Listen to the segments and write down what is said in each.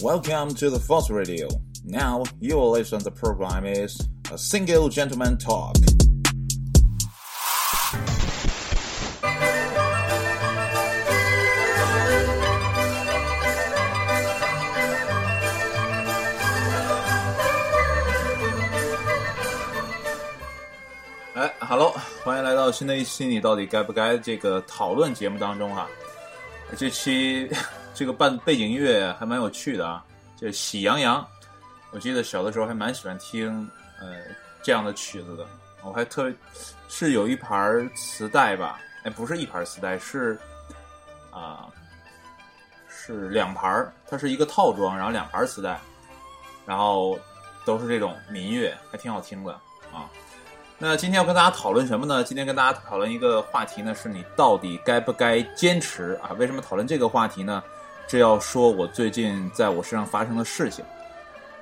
Welcome to the Force Radio. Now you will listen. The program is a single gentleman talk. 哎，Hello，欢迎来到新的一期，你到底该不该这个讨论节目当中啊？这期 这个伴背景音乐还蛮有趣的啊，这《喜羊羊》，我记得小的时候还蛮喜欢听呃这样的曲子的。我还特是有一盘磁带吧，哎，不是一盘磁带，是啊，是两盘它是一个套装，然后两盘磁带，然后都是这种民乐，还挺好听的啊。那今天要跟大家讨论什么呢？今天跟大家讨论一个话题呢，是你到底该不该坚持啊？为什么讨论这个话题呢？这要说我最近在我身上发生的事情。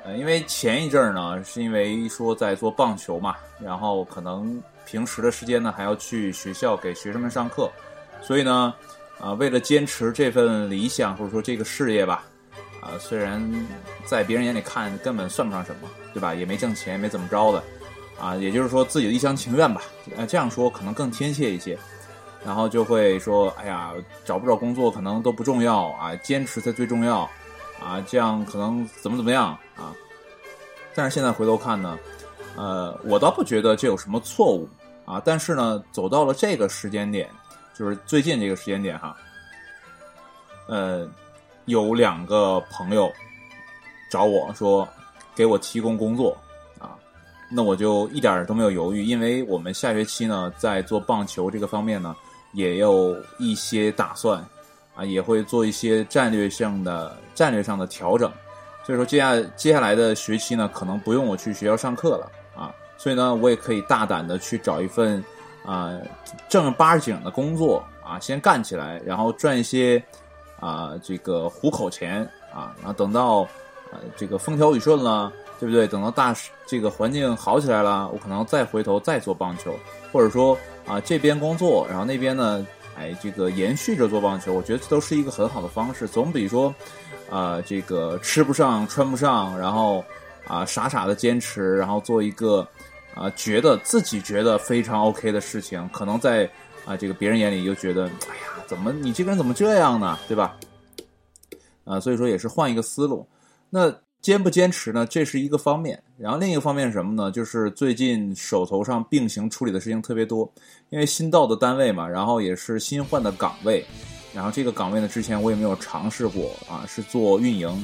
呃，因为前一阵儿呢，是因为说在做棒球嘛，然后可能平时的时间呢还要去学校给学生们上课，所以呢，啊，为了坚持这份理想或者说这个事业吧，啊，虽然在别人眼里看根本算不上什么，对吧？也没挣钱，也没怎么着的。啊，也就是说自己的一厢情愿吧，呃，这样说可能更贴切一些，然后就会说，哎呀，找不找工作可能都不重要啊，坚持才最重要，啊，这样可能怎么怎么样啊？但是现在回头看呢，呃，我倒不觉得这有什么错误啊，但是呢，走到了这个时间点，就是最近这个时间点哈，呃，有两个朋友找我说，给我提供工作啊。那我就一点都没有犹豫，因为我们下学期呢，在做棒球这个方面呢，也有一些打算，啊，也会做一些战略性的战略上的调整，所以说接下接下来的学期呢，可能不用我去学校上课了啊，所以呢，我也可以大胆的去找一份啊正儿八经的工作啊，先干起来，然后赚一些啊这个糊口钱啊，然后等到呃这个风调雨顺了。对不对？等到大这个环境好起来了，我可能再回头再做棒球，或者说啊这边工作，然后那边呢，哎这个延续着做棒球，我觉得这都是一个很好的方式，总比说啊这个吃不上穿不上，然后啊傻傻的坚持，然后做一个啊觉得自己觉得非常 OK 的事情，可能在啊这个别人眼里又觉得哎呀怎么你这个人怎么这样呢？对吧？啊所以说也是换一个思路，那。坚不坚持呢？这是一个方面，然后另一个方面是什么呢？就是最近手头上并行处理的事情特别多，因为新到的单位嘛，然后也是新换的岗位，然后这个岗位呢，之前我也没有尝试过啊，是做运营，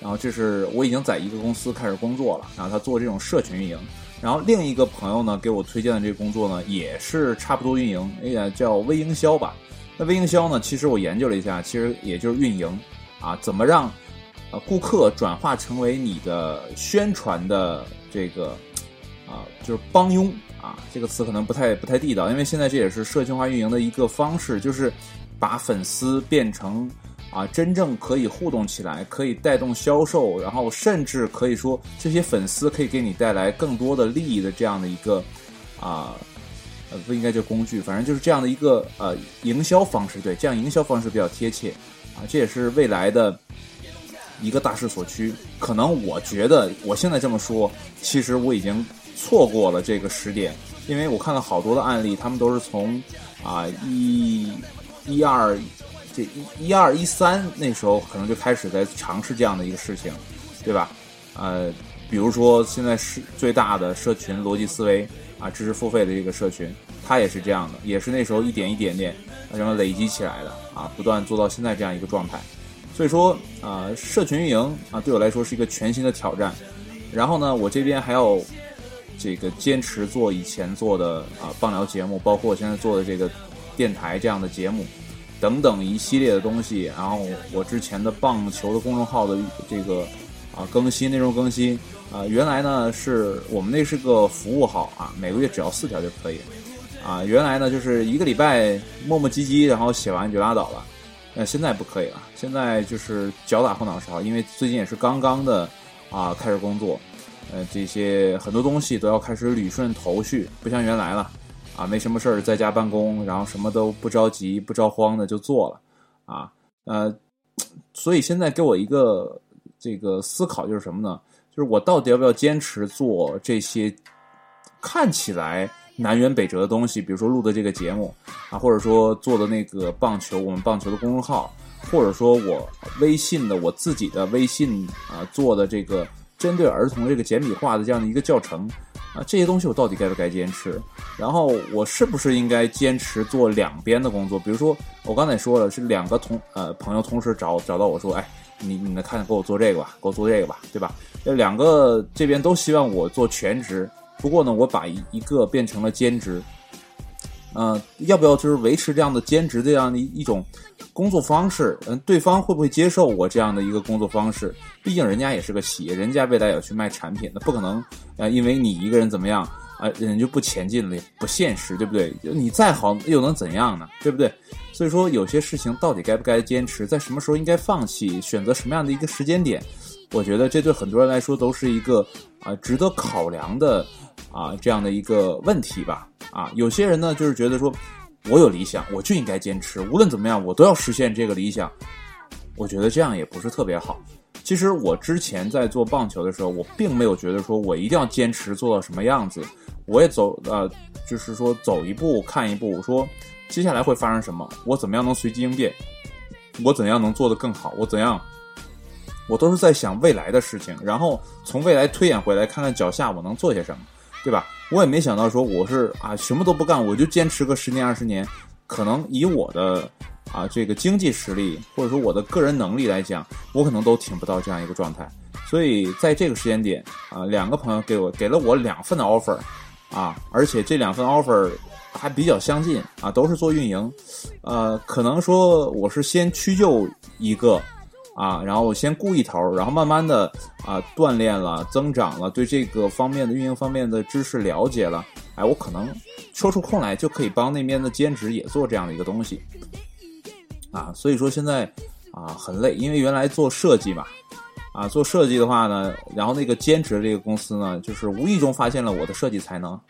然后这是我已经在一个公司开始工作了，然后他做这种社群运营，然后另一个朋友呢给我推荐的这个工作呢，也是差不多运营，哎呀叫微营销吧，那微营销呢，其实我研究了一下，其实也就是运营啊，怎么让。呃，顾客转化成为你的宣传的这个啊，就是帮佣啊，这个词可能不太不太地道，因为现在这也是社群化运营的一个方式，就是把粉丝变成啊真正可以互动起来，可以带动销售，然后甚至可以说这些粉丝可以给你带来更多的利益的这样的一个啊呃不应该叫工具，反正就是这样的一个呃营销方式，对，这样营销方式比较贴切啊，这也是未来的。一个大势所趋，可能我觉得我现在这么说，其实我已经错过了这个时点，因为我看了好多的案例，他们都是从啊一一二这一一二一三那时候可能就开始在尝试这样的一个事情，对吧？呃，比如说现在是最大的社群逻辑思维啊，知识付费的这个社群，它也是这样的，也是那时候一点一点点然后累积起来的啊，不断做到现在这样一个状态。所以说啊，社群运营啊，对我来说是一个全新的挑战。然后呢，我这边还要这个坚持做以前做的啊棒聊节目，包括我现在做的这个电台这样的节目等等一系列的东西。然后我之前的棒球的公众号的这个啊更新内容更新啊，原来呢是我们那是个服务号啊，每个月只要四条就可以啊。原来呢就是一个礼拜 磨磨唧唧，然后写完就拉倒了。那现在不可以了，现在就是脚打后脑勺，因为最近也是刚刚的啊开始工作，呃，这些很多东西都要开始捋顺头绪，不像原来了，啊，没什么事儿在家办公，然后什么都不着急不着慌的就做了，啊，呃，所以现在给我一个这个思考就是什么呢？就是我到底要不要坚持做这些看起来南辕北辙的东西？比如说录的这个节目啊，或者说做的那个棒球，我们棒球的公众号，或者说我微信的我自己的微信啊做的这个针对儿童这个简笔画的这样的一个教程啊，这些东西我到底该不该坚持？然后我是不是应该坚持做两边的工作？比如说我刚才说了，是两个同呃朋友同时找找到我说，哎。你你来看，给我做这个吧，给我做这个吧，对吧？这两个这边都希望我做全职，不过呢，我把一一个变成了兼职。嗯，要不要就是维持这样的兼职这样的一种工作方式？嗯，对方会不会接受我这样的一个工作方式？毕竟人家也是个企业，人家未来要去卖产品的，不可能呃，因为你一个人怎么样啊，人就不前进了，不现实，对不对？你再好又能怎样呢？对不对？所以说，有些事情到底该不该坚持，在什么时候应该放弃，选择什么样的一个时间点，我觉得这对很多人来说都是一个啊值得考量的啊这样的一个问题吧。啊，有些人呢就是觉得说，我有理想，我就应该坚持，无论怎么样，我都要实现这个理想。我觉得这样也不是特别好。其实我之前在做棒球的时候，我并没有觉得说我一定要坚持做到什么样子，我也走呃，就是说走一步看一步，我说。接下来会发生什么？我怎么样能随机应变？我怎样能做得更好？我怎样？我都是在想未来的事情，然后从未来推演回来，看看脚下我能做些什么，对吧？我也没想到说我是啊什么都不干，我就坚持个十年二十年，可能以我的啊这个经济实力或者说我的个人能力来讲，我可能都挺不到这样一个状态。所以在这个时间点啊，两个朋友给我给了我两份的 offer 啊，而且这两份 offer。还比较相近啊，都是做运营，呃，可能说我是先屈就一个啊，然后我先顾一头，然后慢慢的啊锻炼了、增长了，对这个方面的运营方面的知识了解了，哎，我可能抽出空来就可以帮那边的兼职也做这样的一个东西啊，所以说现在啊很累，因为原来做设计嘛，啊做设计的话呢，然后那个兼职这个公司呢，就是无意中发现了我的设计才能。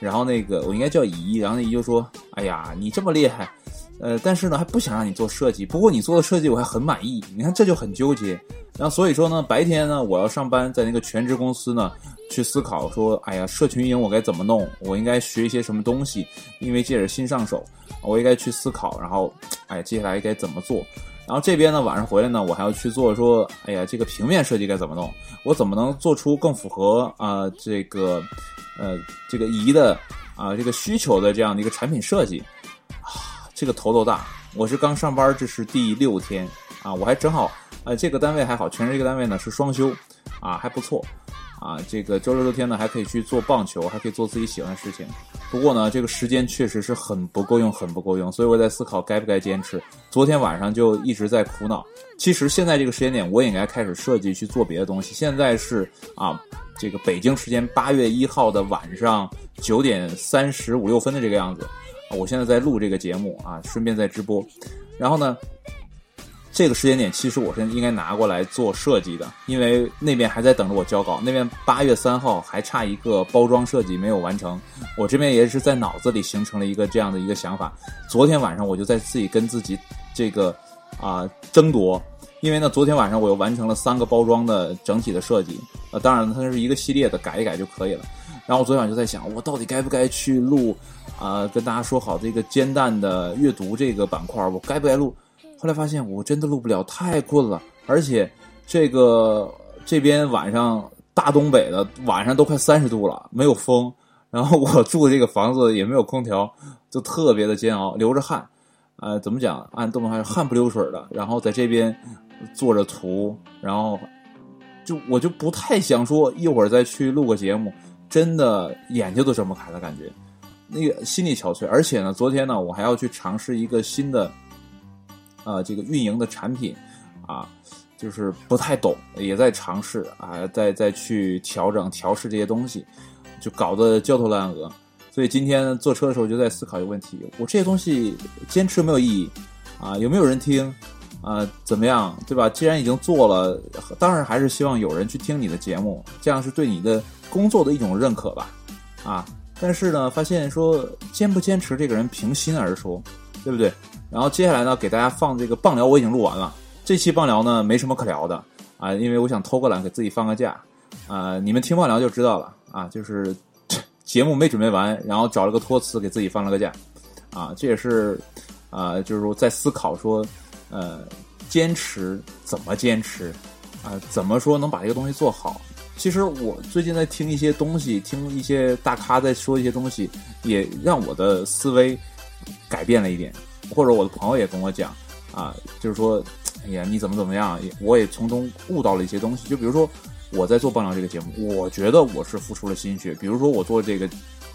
然后那个我应该叫姨，然后那姨就说：“哎呀，你这么厉害，呃，但是呢还不想让你做设计。不过你做的设计我还很满意。你看这就很纠结。然后所以说呢，白天呢我要上班，在那个全职公司呢去思考说：哎呀，社群运营我该怎么弄？我应该学一些什么东西？因为这是新上手，我应该去思考。然后，哎，接下来该怎么做？然后这边呢晚上回来呢，我还要去做说：哎呀，这个平面设计该怎么弄？我怎么能做出更符合啊这个？”呃，这个仪的啊，这个需求的这样的一个产品设计啊，这个头都大。我是刚上班，这是第六天啊，我还正好，呃，这个单位还好，全是这个单位呢是双休啊，还不错啊。这个周六周天呢还可以去做棒球，还可以做自己喜欢的事情。不过呢，这个时间确实是很不够用，很不够用，所以我在思考该不该坚持。昨天晚上就一直在苦恼。其实现在这个时间点，我也应该开始设计去做别的东西。现在是啊。这个北京时间八月一号的晚上九点三十五六分的这个样子，我现在在录这个节目啊，顺便在直播。然后呢，这个时间点其实我是应该拿过来做设计的，因为那边还在等着我交稿，那边八月三号还差一个包装设计没有完成。我这边也是在脑子里形成了一个这样的一个想法。昨天晚上我就在自己跟自己这个啊争夺。因为呢，昨天晚上我又完成了三个包装的整体的设计，呃，当然它是一个系列的，改一改就可以了。然后我昨天晚上就在想，我到底该不该去录，啊，跟大家说好这个煎蛋的阅读这个板块，我该不该录？后来发现我真的录不了，太困了，而且这个这边晚上大东北的晚上都快三十度了，没有风，然后我住的这个房子也没有空调，就特别的煎熬，流着汗，呃，怎么讲？按东北话汗不流水的，然后在这边。做着图，然后就我就不太想说一会儿再去录个节目，真的眼睛都睁不开的，感觉那个心力憔悴。而且呢，昨天呢，我还要去尝试一个新的啊，这个运营的产品啊，就是不太懂，也在尝试啊，再再去调整调试这些东西，就搞得焦头烂额。所以今天坐车的时候就在思考一个问题：我这些东西坚持没有意义啊？有没有人听？啊，怎么样，对吧？既然已经做了，当然还是希望有人去听你的节目，这样是对你的工作的一种认可吧？啊，但是呢，发现说坚不坚持，这个人平心而说，对不对？然后接下来呢，给大家放这个棒聊，我已经录完了。这期棒聊呢，没什么可聊的，啊，因为我想偷个懒，给自己放个假啊。你们听完聊就知道了啊，就是 节目没准备完，然后找了个托词给自己放了个假啊。这也是啊，就是说在思考说，呃，坚持怎么坚持啊？怎么说能把这个东西做好？其实我最近在听一些东西，听一些大咖在说一些东西，也让我的思维改变了一点。或者我的朋友也跟我讲啊，就是说，哎呀，你怎么怎么样？我也从中悟到了一些东西。就比如说我在做《棒聊》这个节目，我觉得我是付出了心血。比如说我做这个，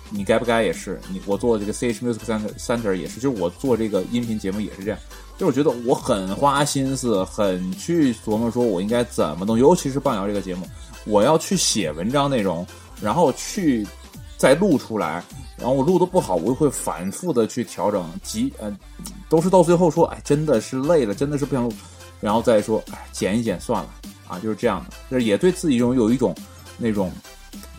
你该不该也是你？我做这个 CH Music Center Center 也是，就是我做这个音频节目也是这样。就我觉得我很花心思，很去琢磨，说我应该怎么弄。尤其是《棒聊》这个节目。我要去写文章内容，然后去再录出来，然后我录的不好，我又会反复的去调整，急呃，都是到最后说，哎，真的是累了，真的是不想录，然后再说，哎，剪一剪算了，啊，就是这样的，就是也对自己有有一种那种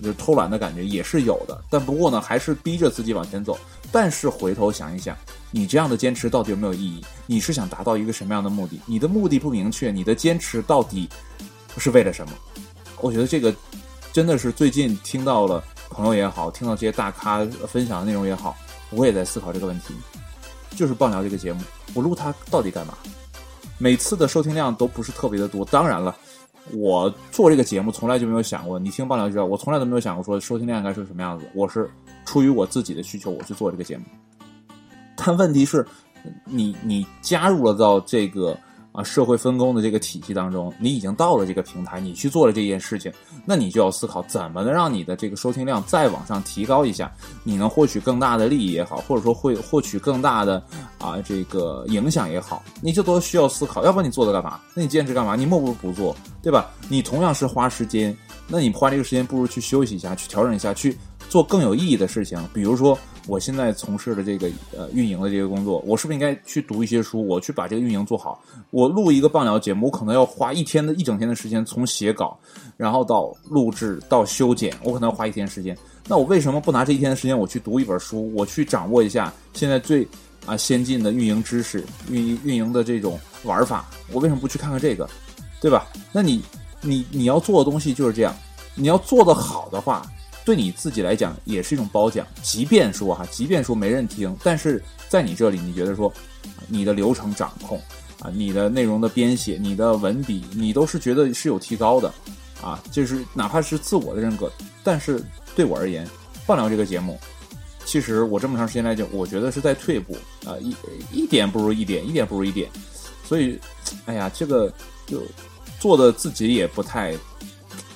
就是偷懒的感觉也是有的，但不过呢，还是逼着自己往前走。但是回头想一想，你这样的坚持到底有没有意义？你是想达到一个什么样的目的？你的目的不明确，你的坚持到底是为了什么？我觉得这个真的是最近听到了朋友也好，听到这些大咖分享的内容也好，我也在思考这个问题。就是棒聊这个节目，我录它到底干嘛？每次的收听量都不是特别的多。当然了，我做这个节目从来就没有想过，你听棒聊就知道，我从来都没有想过说收听量应该是什么样子。我是出于我自己的需求，我去做这个节目。但问题是，你你加入了到这个。啊，社会分工的这个体系当中，你已经到了这个平台，你去做了这件事情，那你就要思考怎么能让你的这个收听量再往上提高一下，你能获取更大的利益也好，或者说会获取更大的啊这个影响也好，你就都需要思考，要不然你做它干嘛？那你坚持干嘛？你莫不如不做，对吧？你同样是花时间，那你花这个时间不如去休息一下，去调整一下，去做更有意义的事情，比如说。我现在从事的这个呃运营的这个工作，我是不是应该去读一些书？我去把这个运营做好。我录一个棒聊节目，我可能要花一天的一整天的时间，从写稿，然后到录制到修剪，我可能要花一天时间。那我为什么不拿这一天的时间，我去读一本书，我去掌握一下现在最啊先进的运营知识、运运营的这种玩法？我为什么不去看看这个？对吧？那你你你要做的东西就是这样，你要做的好的话。对你自己来讲也是一种褒奖，即便说哈，即便说没人听，但是在你这里，你觉得说，你的流程掌控啊，你的内容的编写，你的文笔，你都是觉得是有提高的，啊，就是哪怕是自我的认可，但是对我而言，放聊这个节目，其实我这么长时间来讲，我觉得是在退步啊，一一点不如一点，一点不如一点，所以，哎呀，这个就做的自己也不太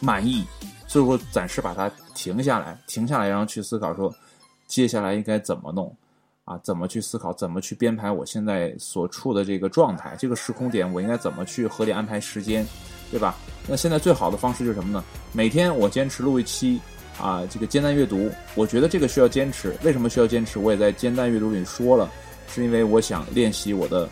满意。所以说，暂时把它停下来，停下来，然后去思考说，接下来应该怎么弄，啊，怎么去思考，怎么去编排我现在所处的这个状态，这个时空点，我应该怎么去合理安排时间，对吧？那现在最好的方式就是什么呢？每天我坚持录一期，啊，这个煎蛋阅读，我觉得这个需要坚持。为什么需要坚持？我也在煎蛋阅读里说了，是因为我想练习我的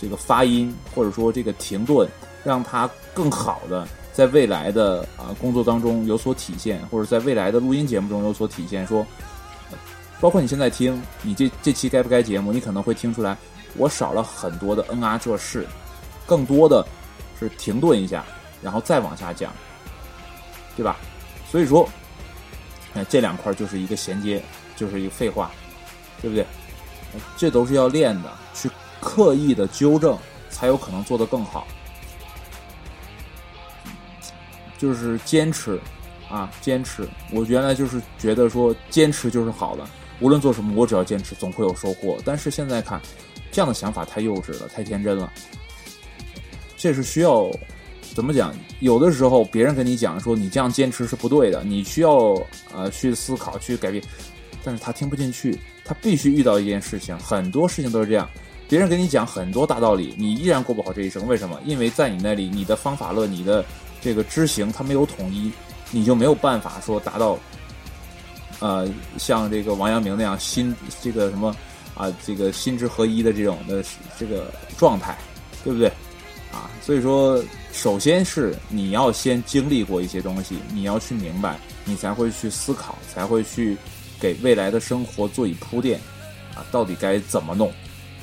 这个发音，或者说这个停顿，让它更好的。在未来的啊工作当中有所体现，或者在未来的录音节目中有所体现。说，包括你现在听你这这期该不该节目，你可能会听出来，我少了很多的嗯啊这事，更多的是停顿一下，然后再往下讲，对吧？所以说，哎，这两块就是一个衔接，就是一个废话，对不对？这都是要练的，去刻意的纠正，才有可能做得更好。就是坚持，啊，坚持！我原来就是觉得说坚持就是好的，无论做什么，我只要坚持，总会有收获。但是现在看，这样的想法太幼稚了，太天真了。这是需要怎么讲？有的时候别人跟你讲说你这样坚持是不对的，你需要呃去思考去改变，但是他听不进去，他必须遇到一件事情，很多事情都是这样。别人跟你讲很多大道理，你依然过不好这一生，为什么？因为在你那里，你的方法论，你的。这个知行它没有统一，你就没有办法说达到，呃，像这个王阳明那样心这个什么啊，这个心之合一的这种的这个状态，对不对？啊，所以说，首先是你要先经历过一些东西，你要去明白，你才会去思考，才会去给未来的生活做以铺垫，啊，到底该怎么弄？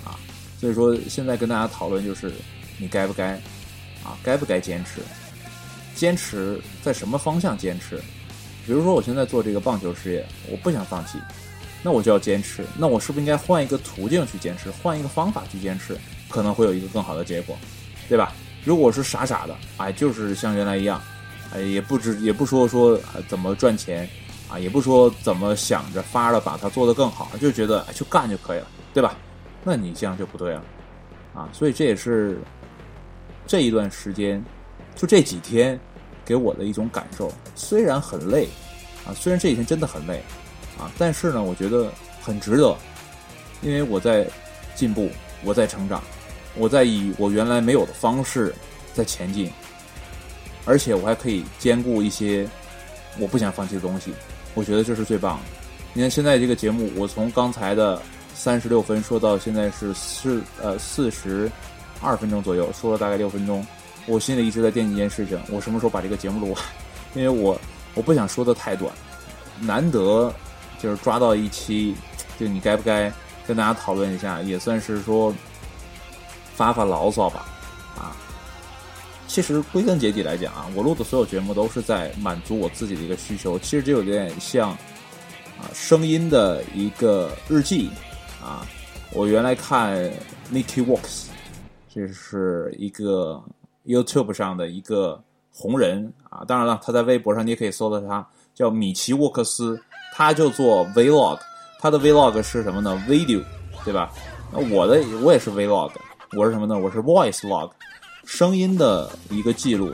啊，所以说现在跟大家讨论就是，你该不该，啊，该不该坚持？坚持在什么方向坚持？比如说我现在做这个棒球事业，我不想放弃，那我就要坚持。那我是不是应该换一个途径去坚持，换一个方法去坚持，可能会有一个更好的结果，对吧？如果是傻傻的，哎，就是像原来一样，哎，也不知也不说说怎么赚钱，啊，也不说怎么想着法的把它做得更好，就觉得哎，就干就可以了，对吧？那你这样就不对了，啊，所以这也是这一段时间，就这几天给我的一种感受。虽然很累，啊，虽然这几天真的很累，啊，但是呢，我觉得很值得，因为我在进步，我在成长。我在以我原来没有的方式在前进，而且我还可以兼顾一些我不想放弃的东西。我觉得这是最棒的。你看现在这个节目，我从刚才的三十六分说到现在是四呃四十二分钟左右，说了大概六分钟。我心里一直在惦记一件事情：我什么时候把这个节目录完？因为我我不想说的太短，难得就是抓到一期，就你该不该跟大家讨论一下，也算是说。发发牢骚吧，啊，其实归根结底来讲啊，我录的所有节目都是在满足我自己的一个需求。其实就有点像啊，声音的一个日记啊。我原来看 Nikki Walks，这是一个 YouTube 上的一个红人啊。当然了，他在微博上你也可以搜到他，叫米奇沃克斯，他就做 Vlog，他的 Vlog 是什么呢？Video，对吧？那我的我也是 Vlog。我是什么呢？我是 voice log，声音的一个记录。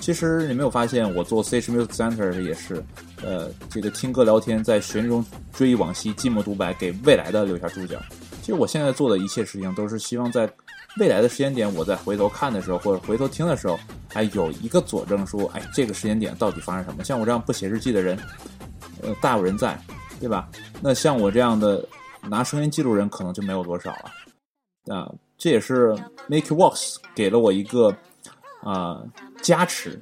其实你没有发现，我做 Sage Music Center 也是，呃，这个听歌聊天，在旋律中追忆往昔，寂寞独白，给未来的留下注脚。其实我现在做的一切事情，都是希望在未来的时间点，我在回头看的时候，或者回头听的时候，哎，有一个佐证，说，哎，这个时间点到底发生什么？像我这样不写日记的人，呃，大有人在，对吧？那像我这样的拿声音记录人，可能就没有多少了，啊。这也是 Make Works 给了我一个啊加持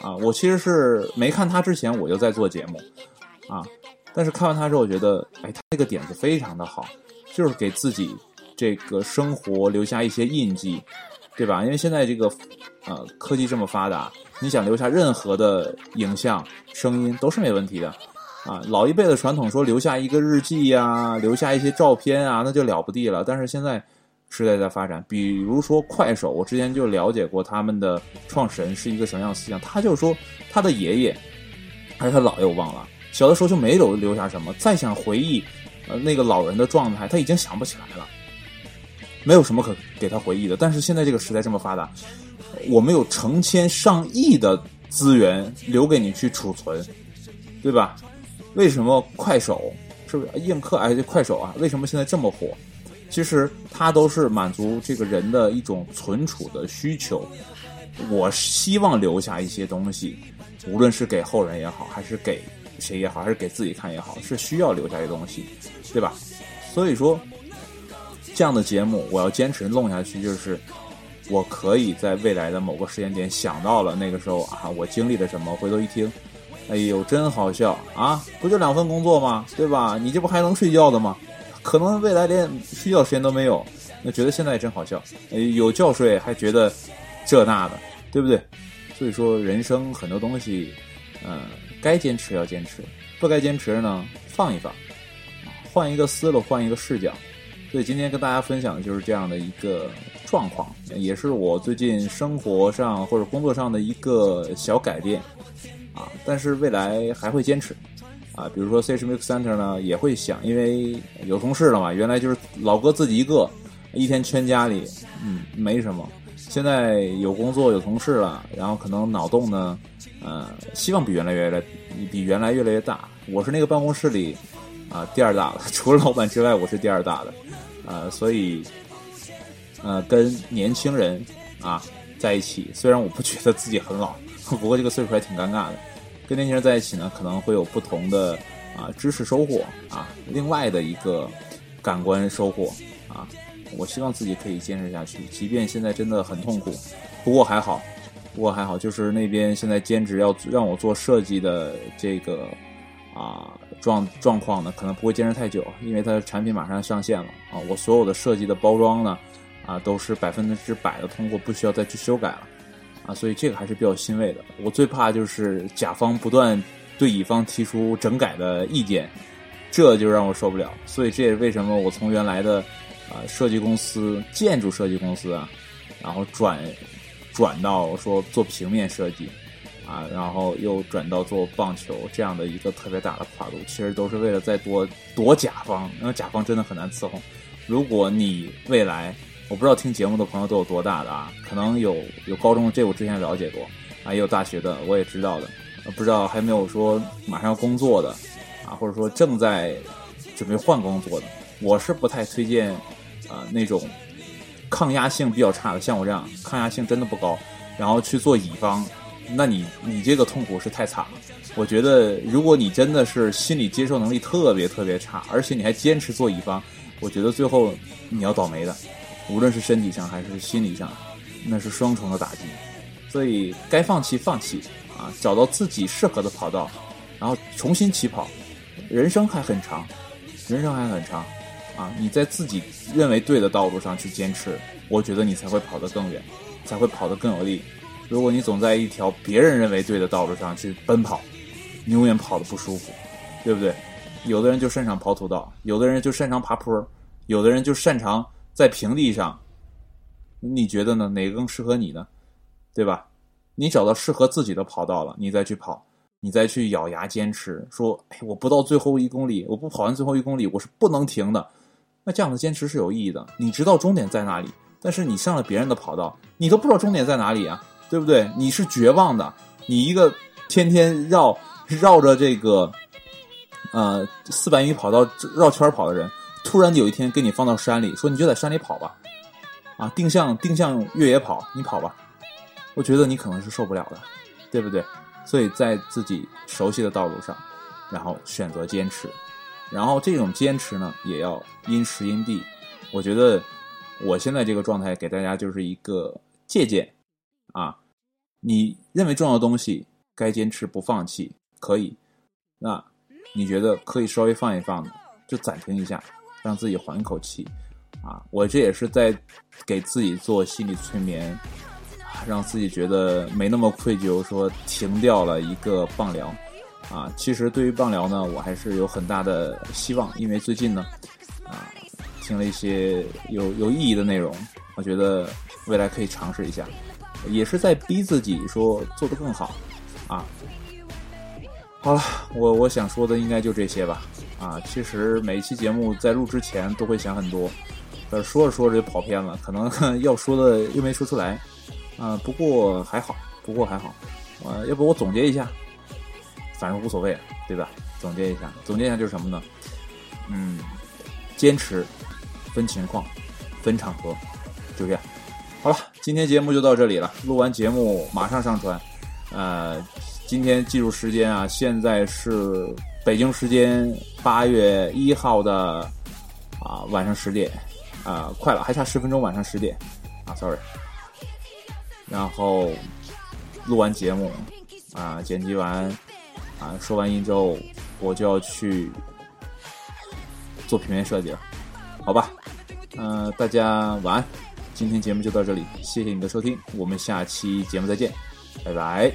啊，我其实是没看他之前我就在做节目啊，但是看完他之后，我觉得哎，他这个点子非常的好，就是给自己这个生活留下一些印记，对吧？因为现在这个呃科技这么发达，你想留下任何的影像、声音都是没问题的啊。老一辈的传统说留下一个日记呀，留下一些照片啊，那就了不地了。但是现在。时代在发展，比如说快手，我之前就了解过他们的创始人是一个什么样的思想。他就说，他的爷爷还是他姥爷，我忘了，小的时候就没留留下什么。再想回忆，呃，那个老人的状态，他已经想不起来了，没有什么可给他回忆的。但是现在这个时代这么发达，我们有成千上亿的资源留给你去储存，对吧？为什么快手是不是映客？哎，这快手啊，为什么现在这么火？其实它都是满足这个人的一种存储的需求。我希望留下一些东西，无论是给后人也好，还是给谁也好，还是给自己看也好，是需要留下一些东西，对吧？所以说，这样的节目我要坚持弄下去，就是我可以在未来的某个时间点想到了那个时候啊，我经历了什么，回头一听，哎呦，真好笑啊！不就两份工作吗？对吧？你这不还能睡觉的吗？可能未来连睡觉时间都没有，那觉得现在真好笑。有觉睡还觉得这那的，对不对？所以说人生很多东西，嗯，该坚持要坚持，不该坚持呢放一放，换一个思路，换一个视角。所以今天跟大家分享的就是这样的一个状况，也是我最近生活上或者工作上的一个小改变啊。但是未来还会坚持。啊，比如说 Sage Music Center 呢，也会想，因为有同事了嘛，原来就是老哥自己一个，一天圈家里，嗯，没什么。现在有工作有同事了，然后可能脑洞呢，呃，希望比原来越来比原来越来越大。我是那个办公室里啊第二大的，除了老板之外，我是第二大的，呃，所以呃跟年轻人啊在一起，虽然我不觉得自己很老，不过这个岁数还挺尴尬的。跟年轻人在一起呢，可能会有不同的啊知识收获啊，另外的一个感官收获啊。我希望自己可以坚持下去，即便现在真的很痛苦，不过还好，不过还好，就是那边现在兼职要让我做设计的这个啊状状况呢，可能不会坚持太久，因为它的产品马上要上线了啊。我所有的设计的包装呢啊，都是百分之百的通过，不需要再去修改了。啊，所以这个还是比较欣慰的。我最怕就是甲方不断对乙方提出整改的意见，这就让我受不了。所以这也是为什么我从原来的啊设计公司、建筑设计公司啊，然后转转到说做平面设计啊，然后又转到做棒球这样的一个特别大的跨度，其实都是为了再躲躲甲方，因为甲方真的很难伺候。如果你未来，我不知道听节目的朋友都有多大的啊，可能有有高中这我之前了解过啊，也有大学的我也知道的，不知道还没有说马上要工作的啊，或者说正在准备换工作的，我是不太推荐啊那种抗压性比较差的，像我这样抗压性真的不高，然后去做乙方，那你你这个痛苦是太惨了。我觉得如果你真的是心理接受能力特别特别差，而且你还坚持做乙方，我觉得最后你要倒霉的。无论是身体上还是心理上，那是双重的打击，所以该放弃放弃啊，找到自己适合的跑道，然后重新起跑。人生还很长，人生还很长啊！你在自己认为对的道路上去坚持，我觉得你才会跑得更远，才会跑得更有力。如果你总在一条别人认为对的道路上去奔跑，你永远跑得不舒服，对不对？有的人就擅长跑土道，有的人就擅长爬坡，有的人就擅长。在平地上，你觉得呢？哪个更适合你呢？对吧？你找到适合自己的跑道了，你再去跑，你再去咬牙坚持，说：“哎，我不到最后一公里，我不跑完最后一公里，我是不能停的。”那这样的坚持是有意义的。你知道终点在哪里，但是你上了别人的跑道，你都不知道终点在哪里啊，对不对？你是绝望的。你一个天天绕绕着这个呃四百米跑道绕圈跑的人。突然有一天给你放到山里，说你就在山里跑吧，啊，定向定向越野跑，你跑吧，我觉得你可能是受不了的，对不对？所以在自己熟悉的道路上，然后选择坚持，然后这种坚持呢，也要因时因地。我觉得我现在这个状态给大家就是一个借鉴啊，你认为重要的东西该坚持不放弃可以，那你觉得可以稍微放一放的，就暂停一下。让自己缓一口气，啊，我这也是在给自己做心理催眠，让自己觉得没那么愧疚，说停掉了一个棒疗，啊，其实对于棒疗呢，我还是有很大的希望，因为最近呢，啊，听了一些有有意义的内容，我觉得未来可以尝试一下，也是在逼自己说做得更好，啊，好了，我我想说的应该就这些吧。啊，其实每一期节目在录之前都会想很多，但说着说着就跑偏了，可能 要说的又没说出来。啊，不过还好，不过还好。呃，要不我总结一下，反正无所谓，对吧？总结一下，总结一下就是什么呢？嗯，坚持，分情况，分场合，就这样。好了，今天节目就到这里了，录完节目马上上传。呃，今天记录时间啊，现在是。北京时间八月一号的啊晚上十点啊快了，还差十分钟晚上十点啊，sorry。然后录完节目啊，剪辑完啊，收完音之后，我就要去做平面设计了，好吧？嗯，大家晚安，今天节目就到这里，谢谢你的收听，我们下期节目再见，拜拜。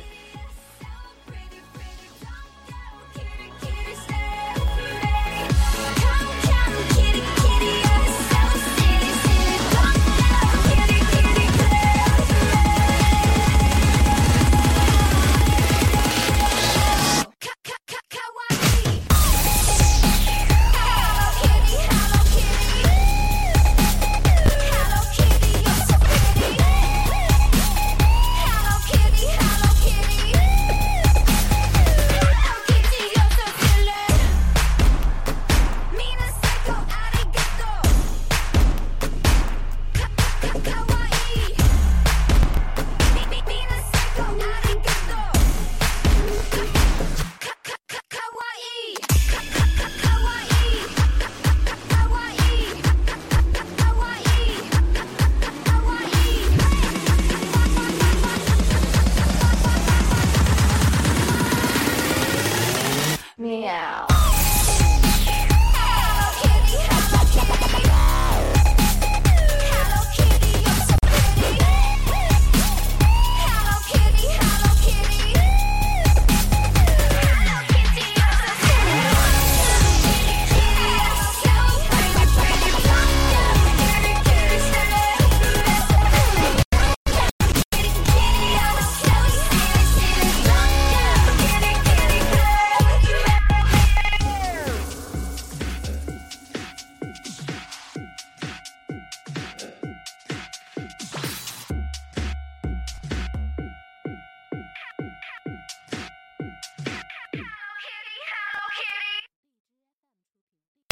Meow.